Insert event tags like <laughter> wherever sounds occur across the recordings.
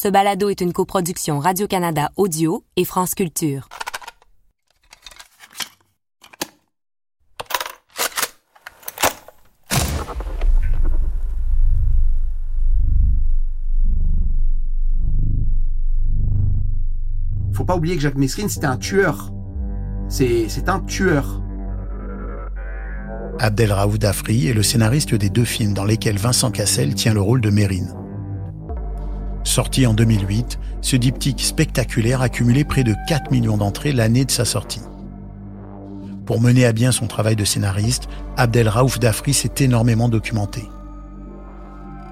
Ce balado est une coproduction Radio-Canada Audio et France Culture. Faut pas oublier que Jacques Messrine, c'était un tueur. C'est c'est un tueur. Abdelraouf Dafri est le scénariste des deux films dans lesquels Vincent Cassel tient le rôle de Mérine. Sorti en 2008, ce diptyque spectaculaire a cumulé près de 4 millions d'entrées l'année de sa sortie. Pour mener à bien son travail de scénariste, Abdelraouf Dafri s'est énormément documenté.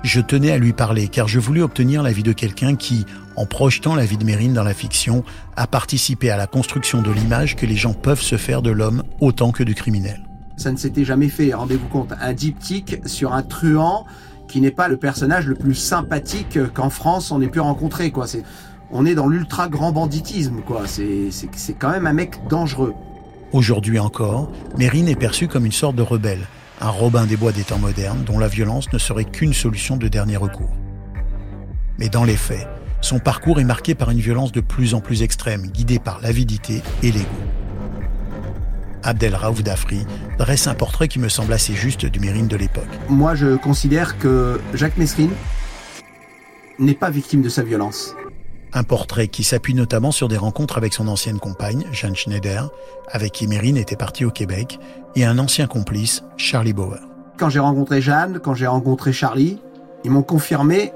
Je tenais à lui parler car je voulais obtenir l'avis de quelqu'un qui, en projetant la vie de Mérine dans la fiction, a participé à la construction de l'image que les gens peuvent se faire de l'homme autant que du criminel. Ça ne s'était jamais fait, rendez-vous compte. Un diptyque sur un truand qui n'est pas le personnage le plus sympathique qu'en France on ait pu rencontrer, quoi. On est dans l'ultra grand banditisme, quoi. C'est, c'est, c'est quand même un mec dangereux. Aujourd'hui encore, Mérine est perçu comme une sorte de rebelle, un Robin des Bois des temps modernes dont la violence ne serait qu'une solution de dernier recours. Mais dans les faits, son parcours est marqué par une violence de plus en plus extrême, guidée par l'avidité et l'ego. Abdelraouf Dafri dresse un portrait qui me semble assez juste du Mérine de l'époque. Moi, je considère que Jacques Messrine n'est pas victime de sa violence. Un portrait qui s'appuie notamment sur des rencontres avec son ancienne compagne, Jeanne Schneider, avec qui Mérine était parti au Québec, et un ancien complice, Charlie Bauer. Quand j'ai rencontré Jeanne, quand j'ai rencontré Charlie, ils m'ont confirmé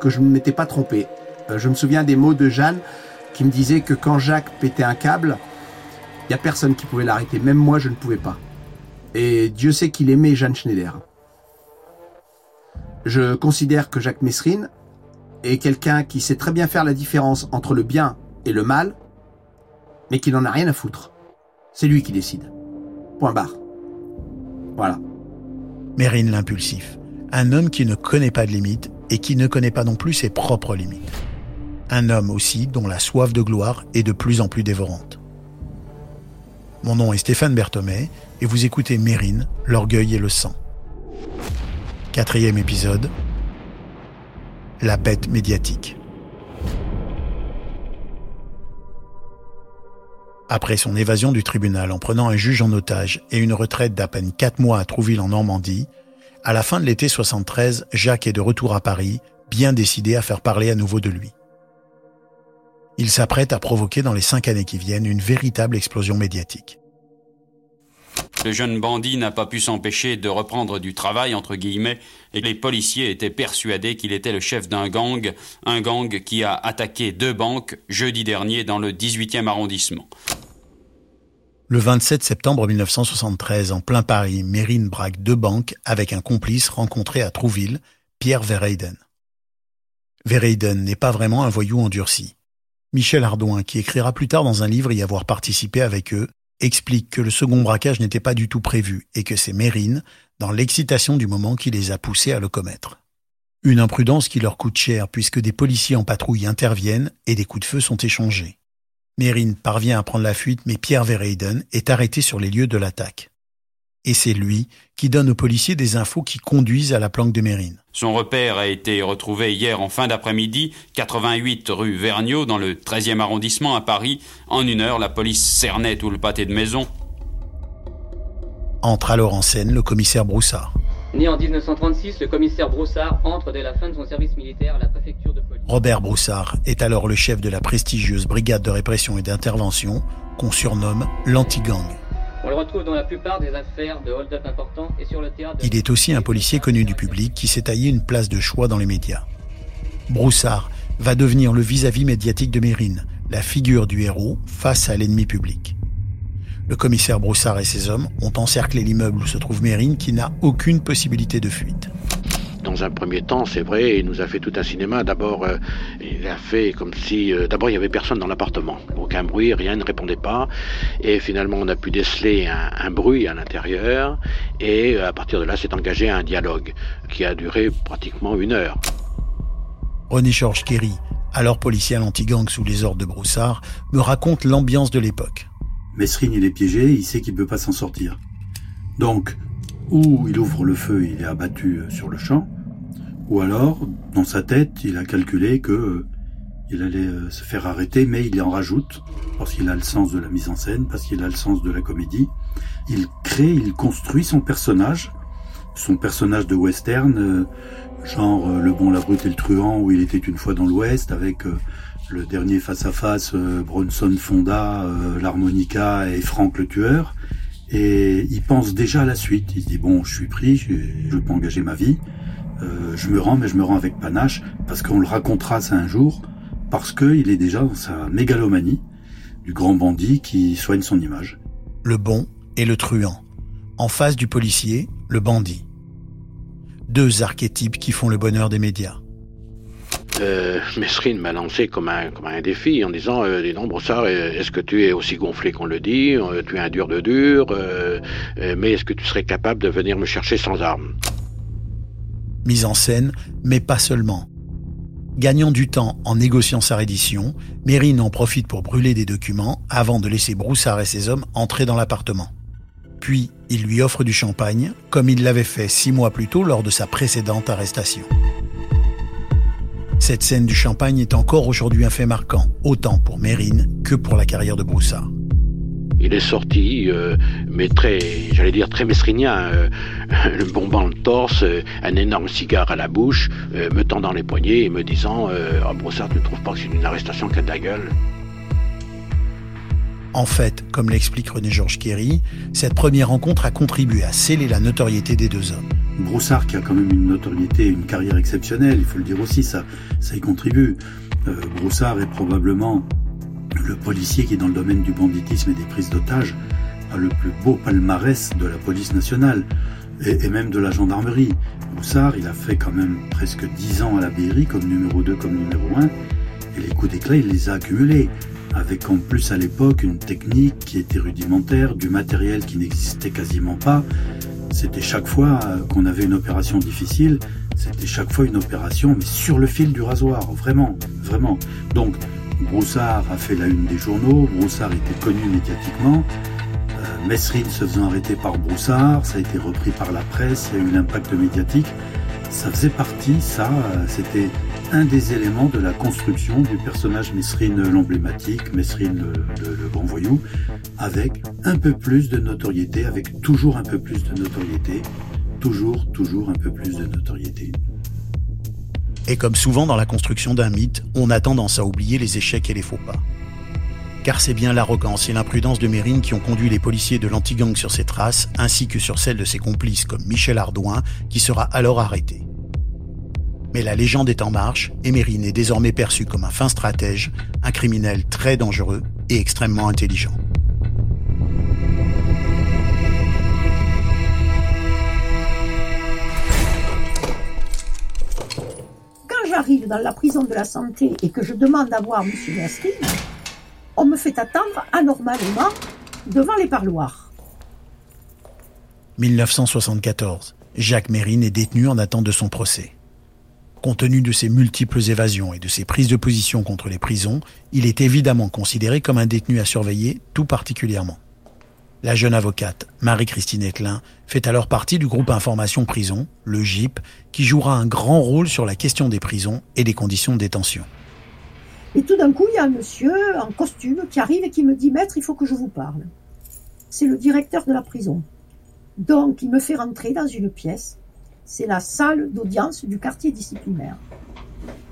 que je ne m'étais pas trompé. Euh, je me souviens des mots de Jeanne qui me disait que quand Jacques pétait un câble, il n'y a personne qui pouvait l'arrêter, même moi je ne pouvais pas. Et Dieu sait qu'il aimait Jeanne Schneider. Je considère que Jacques Messrine est quelqu'un qui sait très bien faire la différence entre le bien et le mal, mais qui n'en a rien à foutre. C'est lui qui décide. Point barre. Voilà. Mérine l'impulsif, un homme qui ne connaît pas de limites et qui ne connaît pas non plus ses propres limites. Un homme aussi dont la soif de gloire est de plus en plus dévorante. Mon nom est Stéphane Berthomé et vous écoutez Mérine, l'orgueil et le sang. Quatrième épisode. La bête médiatique. Après son évasion du tribunal en prenant un juge en otage et une retraite d'à peine quatre mois à Trouville en Normandie, à la fin de l'été 73, Jacques est de retour à Paris, bien décidé à faire parler à nouveau de lui. Il s'apprête à provoquer dans les cinq années qui viennent une véritable explosion médiatique. Le jeune bandit n'a pas pu s'empêcher de reprendre du travail, entre guillemets, et les policiers étaient persuadés qu'il était le chef d'un gang, un gang qui a attaqué deux banques jeudi dernier dans le 18e arrondissement. Le 27 septembre 1973, en plein Paris, Mérine braque deux banques avec un complice rencontré à Trouville, Pierre Verheyden. Verheyden n'est pas vraiment un voyou endurci. Michel Ardouin, qui écrira plus tard dans un livre y avoir participé avec eux, explique que le second braquage n'était pas du tout prévu et que c'est Mérine, dans l'excitation du moment, qui les a poussés à le commettre. Une imprudence qui leur coûte cher puisque des policiers en patrouille interviennent et des coups de feu sont échangés. Mérine parvient à prendre la fuite mais Pierre Verheyden est arrêté sur les lieux de l'attaque. Et c'est lui qui donne aux policiers des infos qui conduisent à la planque de Mérine. Son repère a été retrouvé hier en fin d'après-midi, 88 rue Vergniaud, dans le 13e arrondissement à Paris. En une heure, la police cernait tout le pâté de maison. Entre alors en scène le commissaire Broussard. Né en 1936, le commissaire Broussard entre dès la fin de son service militaire à la préfecture de police. Robert Broussard est alors le chef de la prestigieuse brigade de répression et d'intervention qu'on surnomme l'anti-gang. Il est aussi un policier connu du public qui s'est taillé une place de choix dans les médias. Broussard va devenir le vis-à-vis médiatique de Mérine, la figure du héros face à l'ennemi public. Le commissaire Broussard et ses hommes ont encerclé l'immeuble où se trouve Mérine qui n'a aucune possibilité de fuite. Dans un premier temps, c'est vrai, il nous a fait tout un cinéma. D'abord, euh, il a fait comme si... euh, D'abord, il n'y avait personne dans l'appartement. Aucun bruit, rien ne répondait pas. Et finalement, on a pu déceler un, un bruit à l'intérieur. Et euh, à partir de là, s'est engagé un dialogue qui a duré pratiquement une heure. René Georges Kerry, alors policier à l'anti-gang sous les ordres de Broussard, me raconte l'ambiance de l'époque. Mesrine, il est piégé, il sait qu'il ne peut pas s'en sortir. Donc, ou il ouvre le feu et il est abattu sur le champ, ou alors, dans sa tête, il a calculé que euh, il allait euh, se faire arrêter, mais il en rajoute, parce qu'il a le sens de la mise en scène, parce qu'il a le sens de la comédie. Il crée, il construit son personnage, son personnage de western, euh, genre euh, Le Bon, la Brute et le Truand, où il était une fois dans l'Ouest, avec le dernier face-à-face, Bronson Fonda, l'harmonica et Franck le Tueur. Et il pense déjà à la suite. Il se dit, bon, je suis pris, je, peux engager ma vie. Je me rends, mais je me rends avec panache, parce qu'on le racontera ça un jour parce qu'il est déjà dans sa mégalomanie du grand bandit qui soigne son image. Le bon et le truand. En face du policier, le bandit. Deux archétypes qui font le bonheur des médias. Euh, Mesrine m'a lancé comme un, comme un défi en disant euh, Dis donc, Brossard, est-ce que tu es aussi gonflé qu'on le dit euh, Tu es un dur de dur, euh, mais est-ce que tu serais capable de venir me chercher sans armes? Mise en scène, mais pas seulement. Gagnant du temps en négociant sa reddition, Mérine en profite pour brûler des documents avant de laisser Broussard et ses hommes entrer dans l'appartement. Puis, il lui offre du champagne, comme il l'avait fait six mois plus tôt lors de sa précédente arrestation. Cette scène du champagne est encore aujourd'hui un fait marquant, autant pour Mérine que pour la carrière de Broussard. Il est sorti, euh, mais très, j'allais dire très mesrinien, euh, <laughs> le bombant le torse, euh, un énorme cigare à la bouche, me tendant les poignets et me disant Ah, Brossard, tu ne trouves pas que c'est une arrestation qui a de la gueule? En fait, comme l'explique René Georges Kéry, cette première rencontre a contribué à sceller la notoriété des deux hommes. Broussard, qui a quand même une notoriété, une carrière exceptionnelle, il faut le dire aussi, ça, ça y contribue. Broussard est probablement le policier qui, dans le domaine du banditisme et des prises d'otages, a le plus beau palmarès de la police nationale et, même de la gendarmerie. Moussard, il a fait quand même presque dix ans à la BRI comme numéro 2, comme numéro 1, et les coups d'éclat, il les a accumulés, avec en plus à l'époque une technique qui était rudimentaire, du matériel qui n'existait quasiment pas. C'était chaque fois qu'on avait une opération difficile, c'était chaque fois une opération, mais sur le fil du rasoir, vraiment, vraiment. Donc, Broussard a fait la une des journaux, Broussard était connu médiatiquement. Euh, Mesrine se faisant arrêter par Broussard, ça a été repris par la presse, il y a eu l'impact médiatique. Ça faisait partie, ça, euh, c'était un des éléments de la construction du personnage Mesrine l'emblématique, Mesrine le, le, grand voyou, avec un peu plus de notoriété, avec toujours un peu plus de notoriété, toujours, toujours un peu plus de notoriété. Et comme souvent dans la construction d'un mythe, on a tendance à oublier les échecs et les faux pas. Car c'est bien l'arrogance et l'imprudence de Mérine qui ont conduit les policiers de l'antigang sur ses traces, ainsi que sur celles de ses complices comme Michel Ardouin, qui sera alors arrêté. Mais la légende est en marche et Mérine est désormais perçu comme un fin stratège, un criminel très dangereux et extrêmement intelligent. J'arrive dans la prison de la santé et que je demande à voir M. Mesrine, on me fait attendre anormalement devant les parloirs. 1974. Jacques Mérine est détenu en attente de son procès. Compte tenu de ses multiples évasions et de ses prises de position contre les prisons, il est évidemment considéré comme un détenu à surveiller tout particulièrement. La jeune avocate, Marie-Christine Etlin, fait alors partie du groupe Information Prison, le GIP, qui jouera un grand rôle sur la question des prisons et des conditions de détention. Et tout d'un coup, il y a un monsieur en costume qui arrive et qui me dit Maître, il faut que je vous parle. C'est le directeur de la prison. Donc, il me fait rentrer dans une pièce. C'est la salle d'audience du quartier disciplinaire.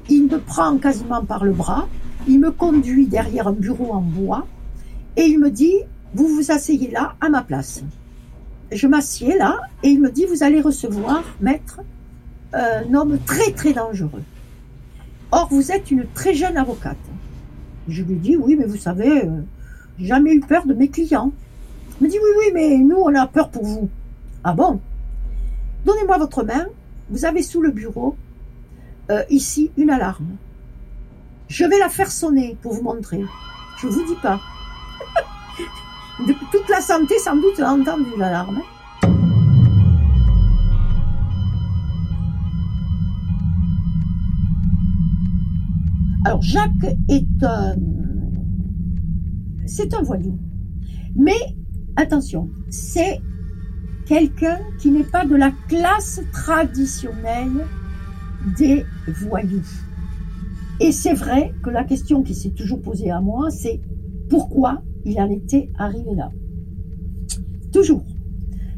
Il me prend quasiment par le bras, il me conduit derrière un bureau en bois et il me dit vous vous asseyez là à ma place. Je m'assieds là et il me dit, vous allez recevoir, maître, un homme très très dangereux. Or, vous êtes une très jeune avocate. Je lui dis, oui, mais vous savez, euh, jamais eu peur de mes clients. Il me dit, oui, oui, mais nous, on a peur pour vous. Ah bon? Donnez-moi votre main. Vous avez sous le bureau, euh, ici, une alarme. Je vais la faire sonner pour vous montrer. Je vous dis pas la santé, sans doute, a entendu l'alarme. Alors, Jacques est un. C'est un voyou. Mais, attention, c'est quelqu'un qui n'est pas de la classe traditionnelle des voyous. Et c'est vrai que la question qui s'est toujours posée à moi, c'est pourquoi il en était arrivé là. Toujours.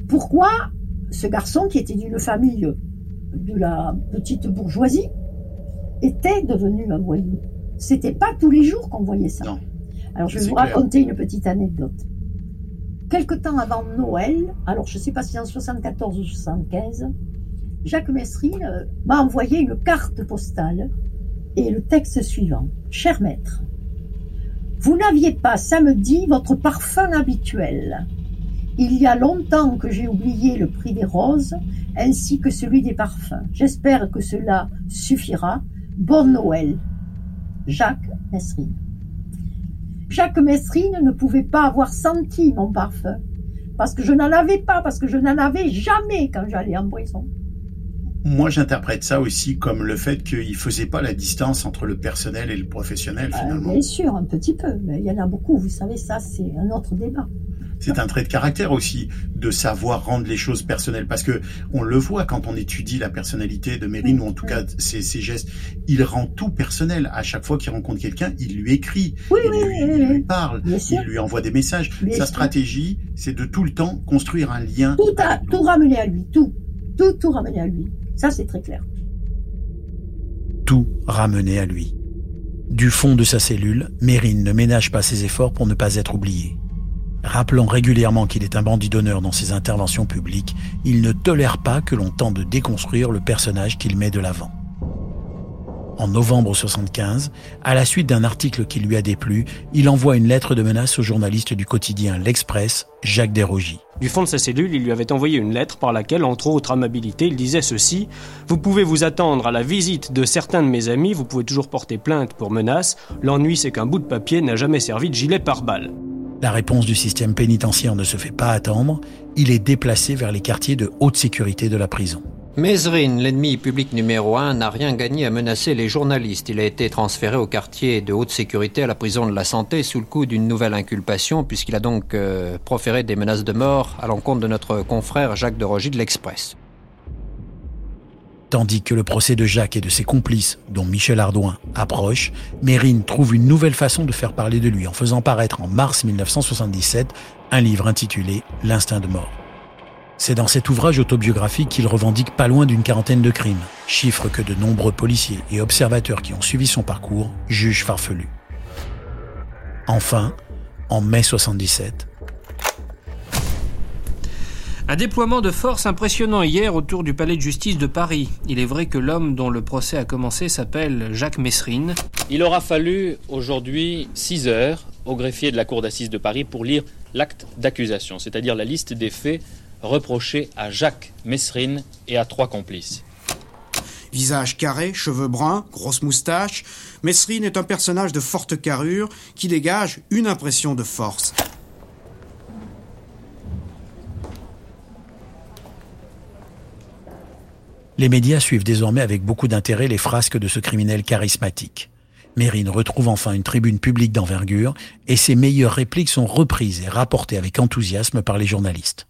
Pourquoi ce garçon qui était d'une famille de la petite bourgeoisie était devenu un voyou? C'était pas tous les jours qu'on voyait ça. Non. Alors je vais vous clair. raconter une petite anecdote. Quelque temps avant Noël, alors je ne sais pas si en 74 ou 75, Jacques Messrine euh, m'a envoyé une carte postale et le texte suivant. Cher maître, vous n'aviez pas samedi votre parfum habituel. Il y a longtemps que j'ai oublié le prix des roses ainsi que celui des parfums. J'espère que cela suffira. Bon Noël. Jacques Messrine. Jacques Messrine ne pouvait pas avoir senti mon parfum parce que je n'en avais pas, parce que je n'en avais jamais quand j'allais en prison. Moi, j'interprète ça aussi comme le fait qu'il faisait pas la distance entre le personnel et le professionnel, Euh, finalement. bien sûr, un petit peu, mais il y en a beaucoup, vous savez, ça c'est un autre débat. C'est un trait de caractère aussi de savoir rendre les choses personnelles parce que on le voit quand on étudie la personnalité de Mérine ou en tout cas ses, ses gestes. Il rend tout personnel. À chaque fois qu'il rencontre quelqu'un, il lui écrit, Oui, il, oui, lui, oui, il oui. lui parle, il lui envoie des messages. Bien Sa sûr. stratégie, c'est de tout le temps construire un lien. Tout, à, tout ramener à lui, tout, tout, tout ramener à lui. Ça c'est très clair. tout ramener à lui. Du fond de sa cellule, Mérine ne ménage pas ses efforts pour ne pas être oublié. Rappelant régulièrement qu'il est un bandit d'honneur dans ses interventions publiques, il ne tolère pas que l'on tente de déconstruire le personnage qu'il met de l'avant. En novembre 75, à la suite d'un article qui lui a déplu, il envoie une lettre de menace au journaliste du quotidien L'Express, Jacques Desrogis. Du fond de sa cellule, il lui avait envoyé une lettre par laquelle, entre autres amabilités, il disait ceci Vous pouvez vous attendre à la visite de certains de mes amis, vous pouvez toujours porter plainte pour menace. L'ennui, c'est qu'un bout de papier n'a jamais servi de gilet pare-balles. La réponse du système pénitentiaire ne se fait pas attendre, il est déplacé vers les quartiers de haute sécurité de la prison. Mesrine, l'ennemi public numéro un, n'a rien gagné à menacer les journalistes. Il a été transféré au quartier de haute sécurité à la prison de la santé sous le coup d'une nouvelle inculpation, puisqu'il a donc euh, proféré des menaces de mort à l'encontre de notre confrère Jacques de Rogy de l'Express. Tandis que le procès de Jacques et de ses complices, dont Michel Ardouin, approche, Mérine trouve une nouvelle façon de faire parler de lui en faisant paraître en mars 1977 un livre intitulé L'instinct de mort. C'est dans cet ouvrage autobiographique qu'il revendique pas loin d'une quarantaine de crimes, chiffre que de nombreux policiers et observateurs qui ont suivi son parcours jugent farfelu. Enfin, en mai 77, Un déploiement de force impressionnant hier autour du palais de justice de Paris. Il est vrai que l'homme dont le procès a commencé s'appelle Jacques Messrine. Il aura fallu aujourd'hui 6 heures au greffier de la Cour d'assises de Paris pour lire l'acte d'accusation, c'est-à-dire la liste des faits reprochés à Jacques Messrine et à trois complices. Visage carré, cheveux bruns, grosse moustache, Messrine est un personnage de forte carrure qui dégage une impression de force. Les médias suivent désormais avec beaucoup d'intérêt les frasques de ce criminel charismatique. Mérine retrouve enfin une tribune publique d'envergure et ses meilleures répliques sont reprises et rapportées avec enthousiasme par les journalistes.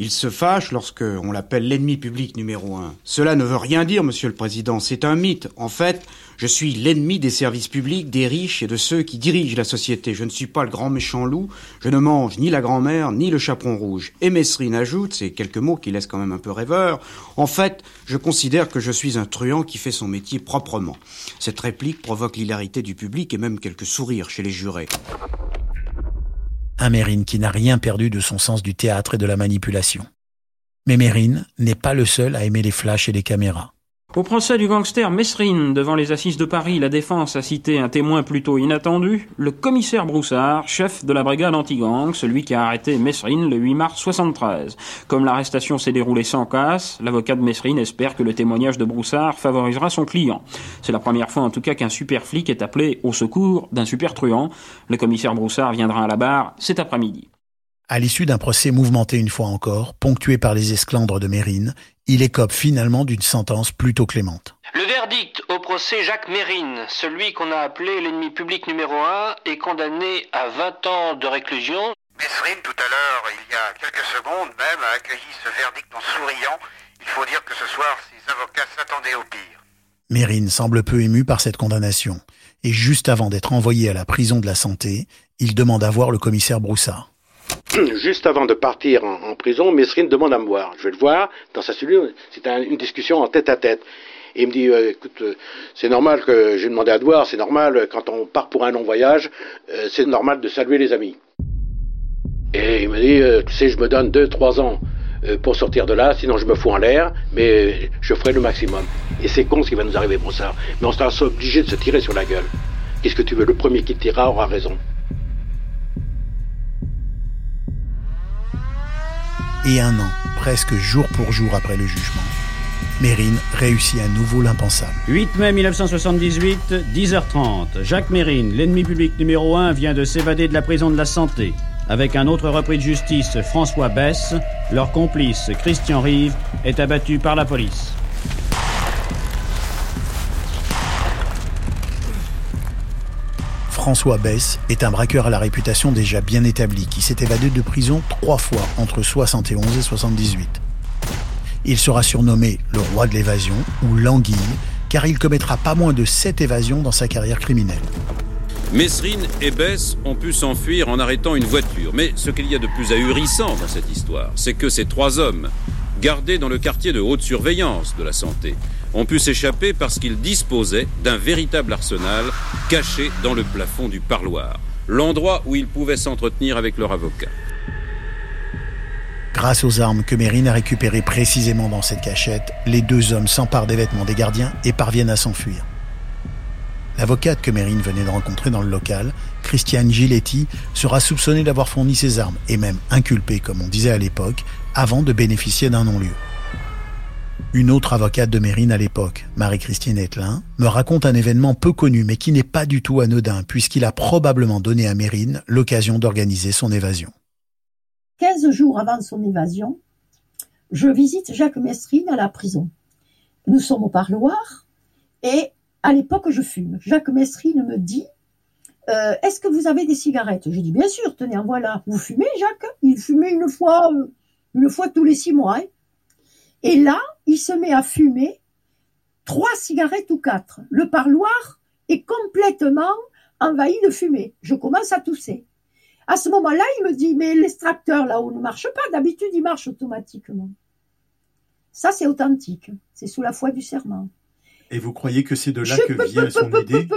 Il se fâche lorsque on l'appelle l'ennemi public numéro un. Cela ne veut rien dire, monsieur le président, c'est un mythe. En fait, je suis l'ennemi des services publics, des riches et de ceux qui dirigent la société. Je ne suis pas le grand méchant loup, je ne mange ni la grand-mère, ni le chaperon rouge. Et Messrine ajoute, ces quelques mots qui laissent quand même un peu rêveur, en fait, je considère que je suis un truand qui fait son métier proprement. Cette réplique provoque l'hilarité du public et même quelques sourires chez les jurés. Un Mérine qui n'a rien perdu de son sens du théâtre et de la manipulation. Mais Mérine n'est pas le seul à aimer les flashs et les caméras. Au procès du gangster Messrine devant les assises de Paris, la défense a cité un témoin plutôt inattendu, le commissaire Broussard, chef de la brigade anti-gang, celui qui a arrêté Messrine le 8 mars 73. Comme l'arrestation s'est déroulée sans casse, l'avocat de Messrine espère que le témoignage de Broussard favorisera son client. C'est la première fois en tout cas qu'un super flic est appelé au secours d'un super truand. Le commissaire Broussard viendra à la barre cet après-midi. À l'issue d'un procès mouvementé une fois encore, ponctué par les esclandres de Mérine, il écope finalement d'une sentence plutôt clémente. Le verdict au procès Jacques Mérine, celui qu'on a appelé l'ennemi public numéro un, est condamné à 20 ans de réclusion. Messrine, tout à l'heure, il y a quelques secondes même, a accueilli ce verdict en souriant. Il faut dire que ce soir, ses avocats s'attendaient au pire. Mérine semble peu ému par cette condamnation, et juste avant d'être envoyé à la prison de la santé, il demande à voir le commissaire Broussard. <clears throat> Juste avant de partir en, prison, Mesrine demande à me voir. Je vais le voir dans sa cellule. C'est une discussion en tête à tête. Il me dit, euh, écoute, euh, c'est normal que j'ai demandé à te voir, c'est normal, quand on part pour un long voyage, euh, c'est normal de saluer les amis. Et il me dit, tu sais, je me donne deux, trois ans pour sortir de là, sinon je me fous en l'air, mais je ferai le maximum. Et c'est con ce qui va nous arriver, ça. Mais on sera obligé de se tirer sur la gueule. Qu'est-ce que tu veux? Le premier qui tirera aura raison. Et un an, presque jour pour jour après le jugement, Mérine réussit à nouveau l'impensable. 8 mai 1978, 10h30. Jacques Mérine, l'ennemi public numéro 1, vient de s'évader de la prison de la Santé. Avec un autre repris de justice, François Bess, leur complice, Christian Rive, est abattu par la police. François Bess est un braqueur à la réputation déjà bien établie qui s'est évadé de prison trois fois entre 71 et 78. Il sera surnommé le roi de l'évasion ou l'anguille, car il commettra pas moins de sept évasions dans sa carrière criminelle. Mesrine et Bess ont pu s'enfuir en arrêtant une voiture. Mais ce qu'il y a de plus ahurissant dans cette histoire, c'est que ces trois hommes, gardés dans le quartier de haute surveillance de la santé, ont pu s'échapper parce qu'ils disposaient d'un véritable arsenal caché dans le plafond du parloir, l'endroit où ils pouvaient s'entretenir avec leur avocat. Grâce aux armes que Mérine a récupérées précisément dans cette cachette, les deux hommes s'emparent des vêtements des gardiens et parviennent à s'enfuir. L'avocate que Mérine venait de rencontrer dans le local, Christiane Giletti, sera soupçonnée d'avoir fourni ces armes et même inculpée, comme on disait à l'époque, avant de bénéficier d'un non-lieu. Une autre avocate de Mérine à l'époque, Marie-Christine Etlin, me raconte un événement peu connu mais qui n'est pas du tout anodin puisqu'il a probablement donné à Mérine l'occasion d'organiser son évasion. 15 jours avant son évasion, je visite Jacques Mesrine à la prison. Nous sommes au parloir et à l'époque je fume. Jacques Mesrine me dit euh, Est-ce que vous avez des cigarettes? Je dis Bien sûr, tenez, en voilà. Vous fumez, Jacques? Il fumait une fois, euh, une fois tous les six mois. Hein. et là, il se met à fumer trois cigarettes ou quatre. Le parloir est complètement envahi de fumée. Je commence à tousser. À ce moment-là, il me dit, mais l'extracteur là-haut ne marche pas. D'habitude, il marche automatiquement. Ça, c'est authentique. C'est sous la foi du serment. Et vous croyez que c'est de là que vient son idée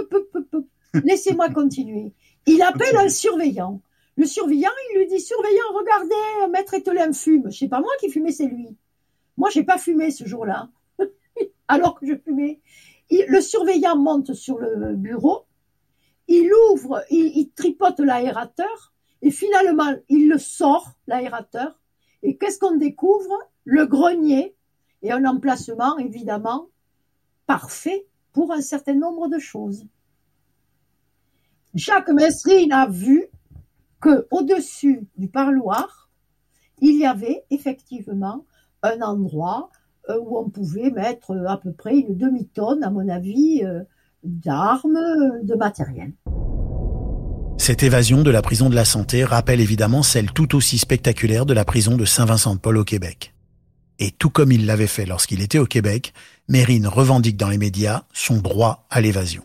Laissez-moi continuer. Il appelle un surveillant. Le surveillant, il lui dit, surveillant, regardez, maître Etelin fume. Je sais pas moi qui fumais, c'est lui. Moi, j'ai pas fumé ce jour-là. <laughs> Alors que je fumais. le surveillant monte sur le bureau. Il ouvre, il tripote l'aérateur et finalement, il le sort, l'aérateur. Et qu'est-ce qu'on découvre? Le grenier et un emplacement, évidemment, parfait pour un certain nombre de choses. Jacques Mesrine a vu que au-dessus du parloir, il y avait effectivement un endroit euh, où on pouvait mettre à peu près une demi-tonne, à mon avis, euh, d'armes, de matériel. Cette évasion de la prison de la santé rappelle évidemment celle tout aussi spectaculaire de la prison de Saint-Vincent-de-Paul au Québec. Et tout comme il l'avait fait lorsqu'il était au Québec, Mérine revendique dans les médias son droit à l'évasion.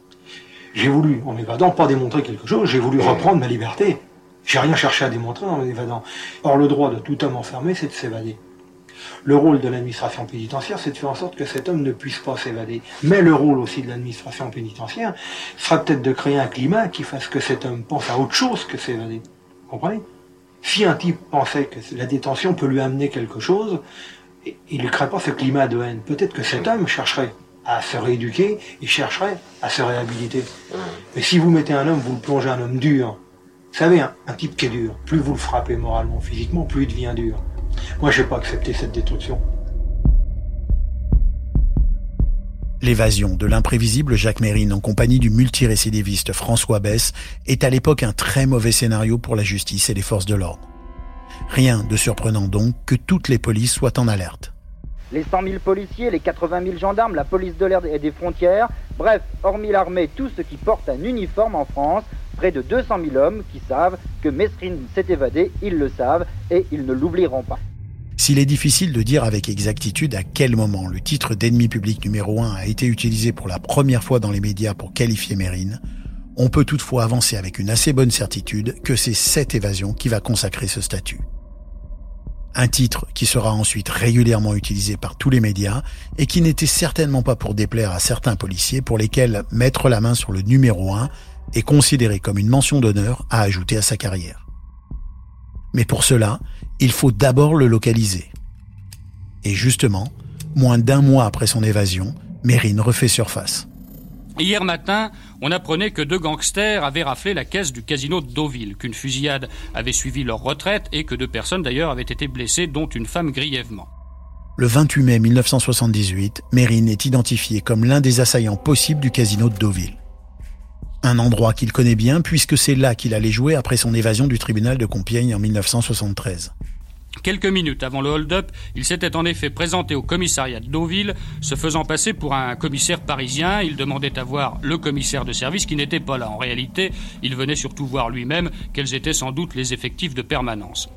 J'ai voulu, en m'évadant, pas démontrer quelque chose, j'ai voulu reprendre ma liberté. J'ai rien cherché à démontrer en m'évadant. Or, le droit de tout homme enfermé, c'est de s'évader. Le rôle de l'administration pénitentiaire, c'est de faire en sorte que cet homme ne puisse pas s'évader. Mais le rôle aussi de l'administration pénitentiaire sera peut-être de créer un climat qui fasse que cet homme pense à autre chose que s'évader. Vous comprenez? Si un type pensait que la détention peut lui amener quelque chose, il ne crée pas ce climat de haine. Peut-être que cet homme chercherait à se rééduquer, il chercherait à se réhabiliter. Mais si vous mettez un homme, vous le plongez un homme dur. Vous savez, un, un type qui est dur, plus vous le frappez moralement, physiquement, plus il devient dur. Moi, je n'ai pas accepté cette destruction. L'évasion de l'imprévisible Jacques Mérine en compagnie du multirécidiviste François Bess est à l'époque un très mauvais scénario pour la justice et les forces de l'ordre. Rien de surprenant donc que toutes les polices soient en alerte. Les 100 000 policiers, les 80 000 gendarmes, la police de l'air et des frontières, bref, hormis l'armée, tous ceux qui portent un uniforme en France, près de 200 000 hommes qui savent que Mesrine s'est évadé, ils le savent et ils ne l'oublieront pas. S'il est difficile de dire avec exactitude à quel moment le titre d'ennemi public numéro 1 a été utilisé pour la première fois dans les médias pour qualifier Mérine, on peut toutefois avancer avec une assez bonne certitude que c'est cette évasion qui va consacrer ce statut. Un titre qui sera ensuite régulièrement utilisé par tous les médias et qui n'était certainement pas pour déplaire à certains policiers pour lesquels mettre la main sur le numéro 1 est considéré comme une mention d'honneur à ajouter à sa carrière. Mais pour cela, il faut d'abord le localiser. Et justement, moins d'un mois après son évasion, Mérine refait surface. Hier matin, on apprenait que deux gangsters avaient raflé la caisse du casino de Deauville, qu'une fusillade avait suivi leur retraite et que deux personnes d'ailleurs avaient été blessées, dont une femme grièvement. Le 28 mai 1978, Mérine est identifié comme l'un des assaillants possibles du casino de Deauville. Un endroit qu'il connaît bien puisque c'est là qu'il allait jouer après son évasion du tribunal de Compiègne en 1973. Quelques minutes avant le hold-up, il s'était en effet présenté au commissariat de Deauville, se faisant passer pour un commissaire parisien. Il demandait à voir le commissaire de service qui n'était pas là. En réalité, il venait surtout voir lui-même quels étaient sans doute les effectifs de permanence.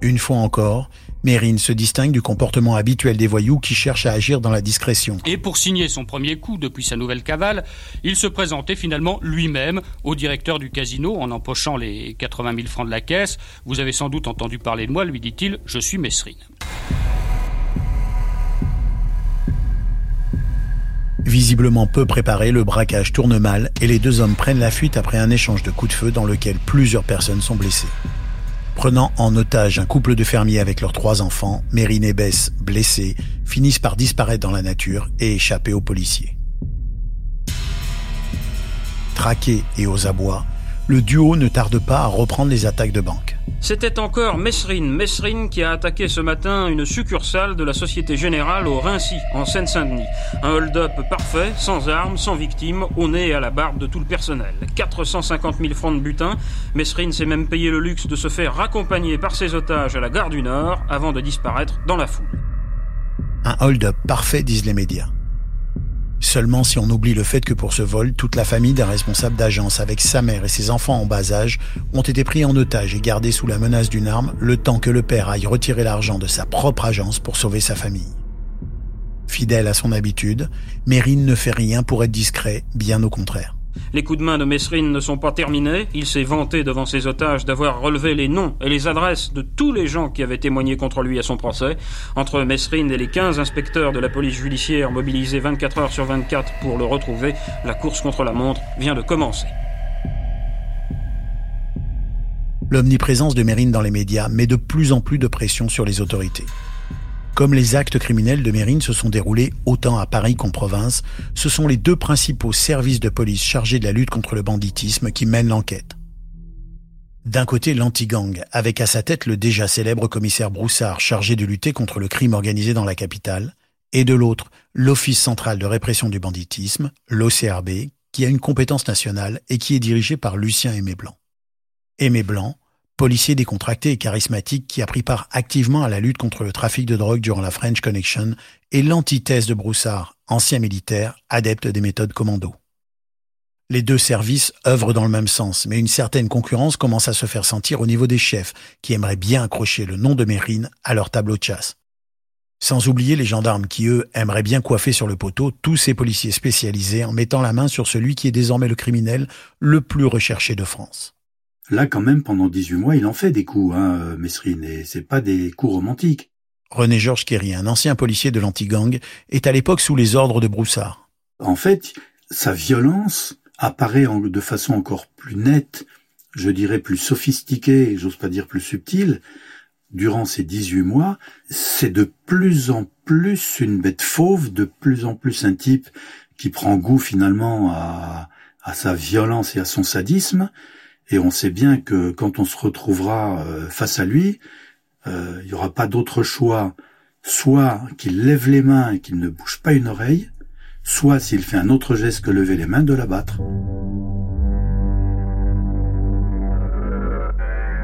Une fois encore, Mérine se distingue du comportement habituel des voyous qui cherchent à agir dans la discrétion. Et pour signer son premier coup depuis sa nouvelle cavale, il se présentait finalement lui-même au directeur du casino en empochant les 80 000 francs de la caisse. Vous avez sans doute entendu parler de moi, lui dit-il, je suis Messrine. Visiblement peu préparé, le braquage tourne mal et les deux hommes prennent la fuite après un échange de coups de feu dans lequel plusieurs personnes sont blessées. Prenant en otage un couple de fermiers avec leurs trois enfants, Mérine et Bess, blessés, finissent par disparaître dans la nature et échapper aux policiers. Traqués et aux abois, le duo ne tarde pas à reprendre les attaques de banque. C'était encore Messrine, Messrine qui a attaqué ce matin une succursale de la Société Générale au Rincy, en Seine-Saint-Denis. Un hold-up parfait, sans armes, sans victimes, au nez et à la barbe de tout le personnel. 450 000 francs de butin. Messrine s'est même payé le luxe de se faire raccompagner par ses otages à la gare du Nord avant de disparaître dans la foule. Un hold-up parfait, disent les médias. Seulement si on oublie le fait que pour ce vol, toute la famille d'un responsable d'agence avec sa mère et ses enfants en bas âge ont été pris en otage et gardés sous la menace d'une arme le temps que le père aille retirer l'argent de sa propre agence pour sauver sa famille. Fidèle à son habitude, Mérine ne fait rien pour être discret, bien au contraire. Les coups de main de Messrine ne sont pas terminés. Il s'est vanté devant ses otages d'avoir relevé les noms et les adresses de tous les gens qui avaient témoigné contre lui à son procès. Entre Messrine et les 15 inspecteurs de la police judiciaire mobilisés 24 heures sur 24 pour le retrouver, la course contre la montre vient de commencer. L'omniprésence de Mérine dans les médias met de plus en plus de pression sur les autorités. Comme les actes criminels de Mérine se sont déroulés autant à Paris qu'en province, ce sont les deux principaux services de police chargés de la lutte contre le banditisme qui mènent l'enquête. D'un côté, l'anti-gang, avec à sa tête le déjà célèbre commissaire Broussard chargé de lutter contre le crime organisé dans la capitale, et de l'autre, l'Office central de répression du banditisme, l'OCRB, qui a une compétence nationale et qui est dirigé par Lucien Aimé Blanc. Aimé Blanc, policier décontracté et charismatique qui a pris part activement à la lutte contre le trafic de drogue durant la French Connection, et l'antithèse de Broussard, ancien militaire, adepte des méthodes commando. Les deux services œuvrent dans le même sens, mais une certaine concurrence commence à se faire sentir au niveau des chefs, qui aimeraient bien accrocher le nom de Mérine à leur tableau de chasse. Sans oublier les gendarmes qui, eux, aimeraient bien coiffer sur le poteau tous ces policiers spécialisés en mettant la main sur celui qui est désormais le criminel le plus recherché de France. Là, quand même, pendant 18 mois, il en fait des coups, hein, Mesrine, et c'est pas des coups romantiques. René Georges Kerry, un ancien policier de l'anti-gang, est à l'époque sous les ordres de Broussard. En fait, sa violence apparaît de façon encore plus nette, je dirais plus sophistiquée, j'ose pas dire plus subtile, durant ces 18 mois, c'est de plus en plus une bête fauve, de plus en plus un type qui prend goût finalement à, à sa violence et à son sadisme, et on sait bien que quand on se retrouvera euh, face à lui, euh, il n'y aura pas d'autre choix, soit qu'il lève les mains et qu'il ne bouge pas une oreille, soit s'il fait un autre geste que lever les mains, de l'abattre.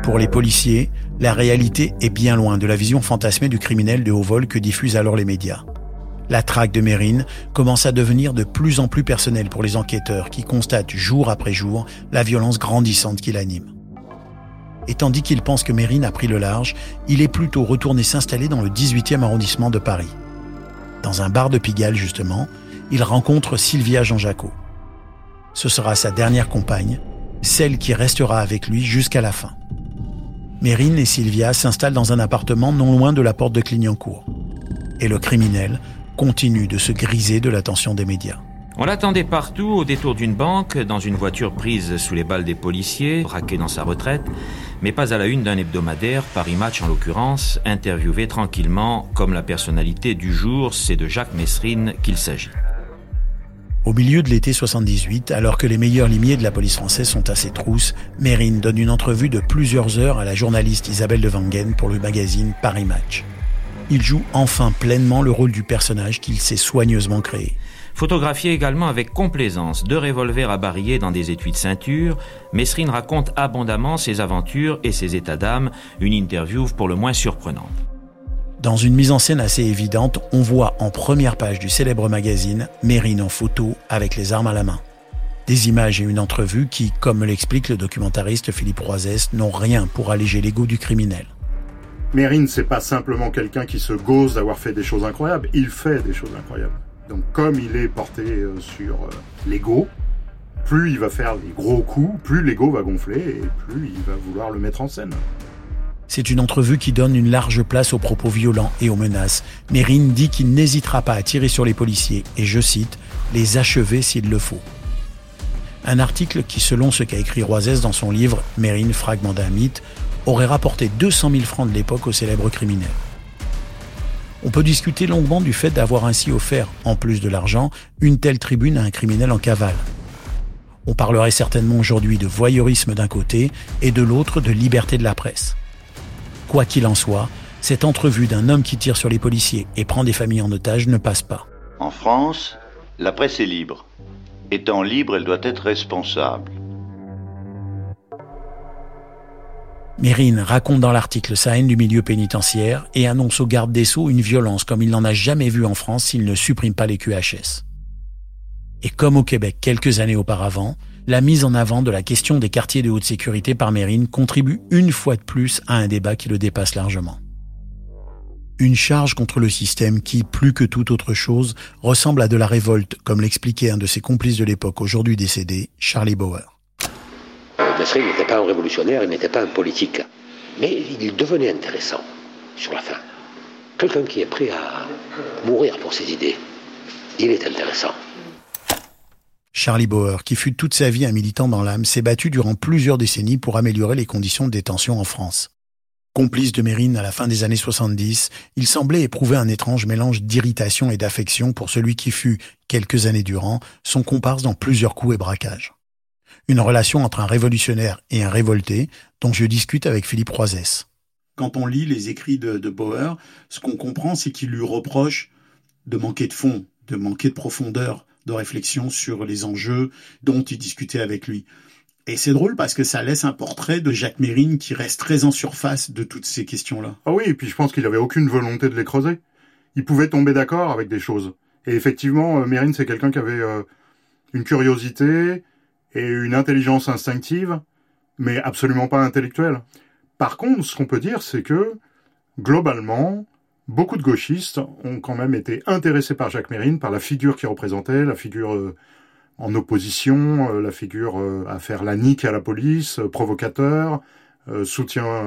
Pour les policiers, la réalité est bien loin de la vision fantasmée du criminel de haut vol que diffusent alors les médias. La traque de Mérine commence à devenir de plus en plus personnelle pour les enquêteurs qui constatent jour après jour la violence grandissante qui l'anime. Et tandis qu'il pense que Mérine a pris le large, il est plutôt retourné s'installer dans le 18e arrondissement de Paris. Dans un bar de Pigalle, justement, il rencontre Sylvia Jean-Jacques. Ce sera sa dernière compagne, celle qui restera avec lui jusqu'à la fin. Mérine et Sylvia s'installent dans un appartement non loin de la porte de Clignancourt. Et le criminel continue de se griser de l'attention des médias. On l'attendait partout, au détour d'une banque, dans une voiture prise sous les balles des policiers, braqué dans sa retraite, mais pas à la une d'un hebdomadaire, Paris Match en l'occurrence, interviewé tranquillement comme la personnalité du jour, c'est de Jacques Messrine qu'il s'agit. Au milieu de l'été 78, alors que les meilleurs limiers de la police française sont à ses trousses, Mérine donne une entrevue de plusieurs heures à la journaliste Isabelle de Wangen pour le magazine Paris Match. Il joue enfin pleinement le rôle du personnage qu'il s'est soigneusement créé. Photographié également avec complaisance, deux revolvers à bariller dans des étuis de ceinture, Messrine raconte abondamment ses aventures et ses états d'âme, une interview pour le moins surprenante. Dans une mise en scène assez évidente, on voit en première page du célèbre magazine Mérine en photo avec les armes à la main. Des images et une entrevue qui, comme l'explique le documentariste Philippe Roisès, n'ont rien pour alléger l'ego du criminel. Mérine, c'est pas simplement quelqu'un qui se gauze d'avoir fait des choses incroyables, il fait des choses incroyables. Donc comme il est porté euh, sur euh, l'ego, plus il va faire des gros coups, plus l'ego va gonfler et plus il va vouloir le mettre en scène. C'est une entrevue qui donne une large place aux propos violents et aux menaces. Mérine dit qu'il n'hésitera pas à tirer sur les policiers et, je cite, les achever s'il le faut. Un article qui, selon ce qu'a écrit Roisès dans son livre Mérine, fragment d'un mythe, aurait rapporté 200 000 francs de l'époque au célèbre criminel. On peut discuter longuement du fait d'avoir ainsi offert, en plus de l'argent, une telle tribune à un criminel en cavale. On parlerait certainement aujourd'hui de voyeurisme d'un côté et de l'autre de liberté de la presse. Quoi qu'il en soit, cette entrevue d'un homme qui tire sur les policiers et prend des familles en otage ne passe pas. En France, la presse est libre. Étant libre, elle doit être responsable. Mérine raconte dans l'article sa haine du milieu pénitentiaire et annonce au garde des Sceaux une violence comme il n'en a jamais vu en France s'il ne supprime pas les QHS. Et comme au Québec quelques années auparavant, la mise en avant de la question des quartiers de haute sécurité par Mérine contribue une fois de plus à un débat qui le dépasse largement. Une charge contre le système qui, plus que toute autre chose, ressemble à de la révolte, comme l'expliquait un de ses complices de l'époque, aujourd'hui décédé, Charlie Bauer. Messrine n'était pas un révolutionnaire, il n'était pas un politique. Mais il devenait intéressant sur la fin. Quelqu'un qui est prêt à mourir pour ses idées. Il est intéressant. Charlie Bauer, qui fut toute sa vie un militant dans l'âme, s'est battu durant plusieurs décennies pour améliorer les conditions de détention en France. Complice de Mérine à la fin des années 70, il semblait éprouver un étrange mélange d'irritation et d'affection pour celui qui fut, quelques années durant, son comparse dans plusieurs coups et braquages. Une relation entre un révolutionnaire et un révolté, dont je discute avec Philippe Roisès. Quand on lit les écrits de, de Bauer, ce qu'on comprend, c'est qu'il lui reproche de manquer de fond, de manquer de profondeur, de réflexion sur les enjeux dont il discutait avec lui. Et c'est drôle parce que ça laisse un portrait de Jacques Mérine qui reste très en surface de toutes ces questions-là. Ah oui, et puis je pense qu'il avait aucune volonté de les creuser. Il pouvait tomber d'accord avec des choses. Et effectivement, euh, Mérine, c'est quelqu'un qui avait euh, une curiosité et une intelligence instinctive, mais absolument pas intellectuelle. Par contre, ce qu'on peut dire, c'est que, globalement, beaucoup de gauchistes ont quand même été intéressés par Jacques Mérine, par la figure qu'il représentait, la figure euh, en opposition, euh, la figure euh, à faire la nique à la police, provocateur, soutien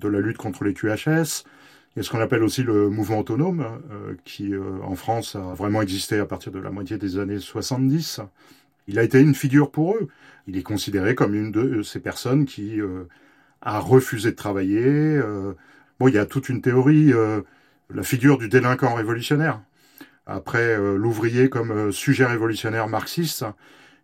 de la lutte contre les QHS. Il y a ce qu'on appelle aussi le mouvement autonome, qui en France a vraiment existé à partir de la moitié des années 70. Il a été une figure pour eux. Il est considéré comme une de ces personnes qui a refusé de travailler. bon, il y a toute une théorie la figure du délinquant révolutionnaire. Après euh, l'ouvrier comme euh, sujet révolutionnaire marxiste,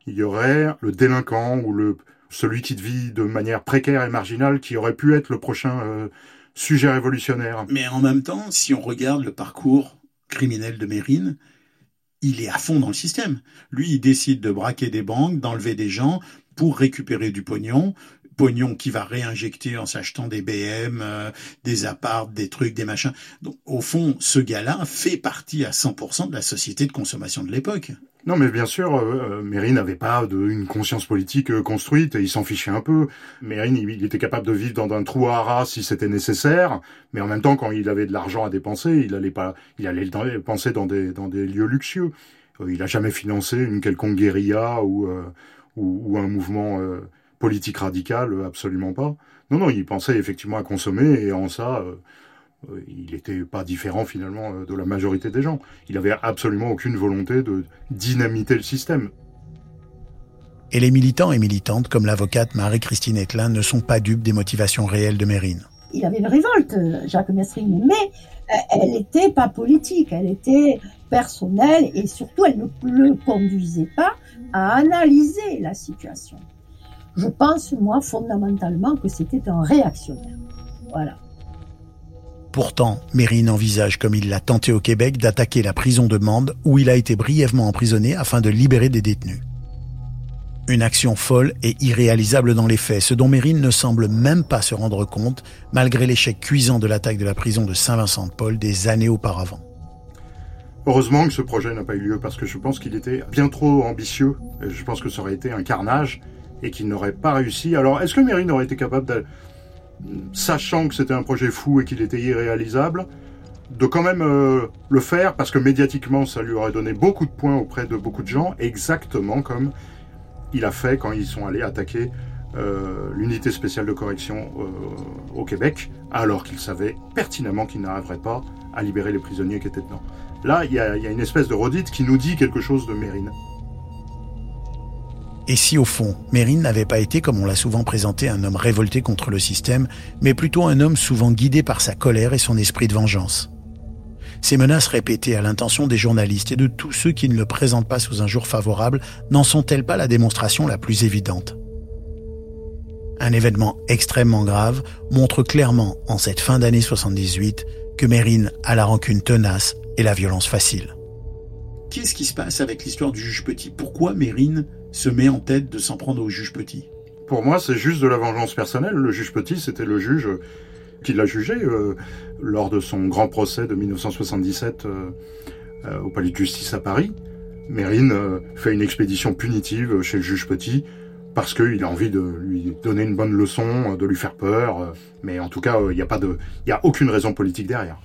il y aurait le délinquant ou celui qui vit de manière précaire et marginale qui aurait pu être le prochain euh, sujet révolutionnaire. Mais en même temps, si on regarde le parcours criminel de Mérine, il est à fond dans le système. Lui, il décide de braquer des banques, d'enlever des gens pour récupérer du pognon, pognon qui va réinjecter en s'achetant des BM, euh, des apparts, des trucs, des machins. Donc, au fond, ce gars-là fait partie à 100% de la société de consommation de l'époque. Non, mais bien sûr, euh, Mérine n'avait pas une conscience politique euh, construite et il s'en fichait un peu. Mérine, il, il, était capable de vivre dans un trou à rats si c'était nécessaire, mais en même temps, quand il avait de l'argent à dépenser, il allait pas, il allait le dépenser dans des dans des lieux luxueux. Euh, il a jamais financé une quelconque guérilla ou euh, ou, ou, un mouvement euh, politique radical, absolument pas. Non, non, il pensait effectivement à consommer et en ça il n'était pas différent finalement de la majorité des gens. Il avait absolument aucune volonté de dynamiter le système. Et les militants et militantes, comme l'avocate Marie-Christine Etlin, ne sont pas dupes des motivations réelles de Mérine. Il avait une révolte, Jacques Messrine, mais elle n'était pas politique, elle était personnelle et surtout elle ne le conduisait pas à analyser la situation. Je pense, moi, fondamentalement, que c'était un réactionnaire. Voilà. Pourtant, Mérine envisage, comme il l'a tenté au Québec, d'attaquer la prison de Mende où il a été brièvement emprisonné afin de libérer des détenus. Une action folle et irréalisable dans les faits, ce dont Mérine ne semble même pas se rendre compte, malgré l'échec cuisant de l'attaque de la prison de Saint-Vincent-de-Paul des années auparavant. Heureusement que ce projet n'a pas eu lieu parce que je pense qu'il était bien trop ambitieux. Je pense que ça aurait été un carnage et qu'il n'aurait pas réussi. Alors, est-ce que Mérine aurait été capable de sachant que c'était un projet fou et qu'il était irréalisable, de quand même euh, le faire parce que médiatiquement ça lui aurait donné beaucoup de points auprès de beaucoup de gens, exactement comme il a fait quand ils sont allés attaquer euh, l'unité spéciale de correction euh, au Québec, alors qu'il savait pertinemment qu'il n'arriverait pas à libérer les prisonniers qui étaient dedans. Là, il y, y a, une espèce de redite qui nous dit quelque chose de Mérine. Et si au fond, Mérine n'avait pas été, comme on l'a souvent présenté, un homme révolté contre le système, mais plutôt un homme souvent guidé par sa colère et son esprit de vengeance Ces menaces répétées à l'intention des journalistes et de tous ceux qui ne le présentent pas sous un jour favorable n'en sont-elles pas la démonstration la plus évidente Un événement extrêmement grave montre clairement, en cette fin d'année 78, que Mérine a la rancune tenace et la violence facile. Qu'est-ce qui se passe avec l'histoire du juge Petit? Pourquoi Mérine se met en tête de s'en prendre au juge Petit? Pour moi, c'est juste de la vengeance personnelle. Le juge Petit, c'était le juge qui l'a jugé euh, lors de son grand procès de 1977 euh, euh, au palais de justice à Paris. Mérine fait une expédition punitive chez le juge Petit parce qu'il a envie de lui donner une bonne leçon, de lui faire peur. mais en tout cas, il n'y a pas de, a aucune raison politique derrière.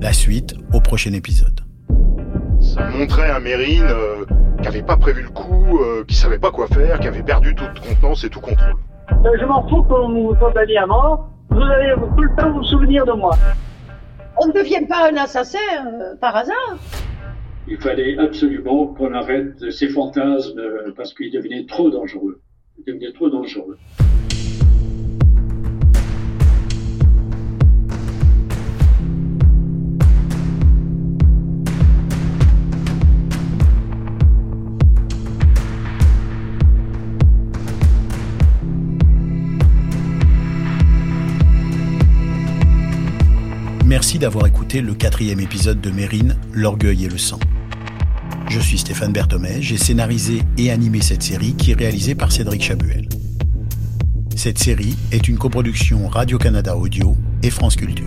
La suite au prochain épisode. Ça montrait un Mérine euh, qui avait pas prévu le coup, euh, qui savait pas quoi faire, qui avait perdu toute contenance et tout contrôle. Euh, je m'en fous qu'on vous condamniez à mort. Vous allez tout le temps vous souvenir de moi. On ne devient pas un assassin euh, par hasard. Il fallait absolument qu'on arrête ces fantasmes parce qu'ils devenaient trop dangereux. Ils devenaient trop dangereux. Merci d'avoir écouté le quatrième épisode de Mérine, L'orgueil et le sang. Je suis Stéphane Berthomé, j'ai scénarisé et animé cette série qui est réalisée par Cédric Chabuel. Cette série est une coproduction Radio-Canada Audio et France Culture.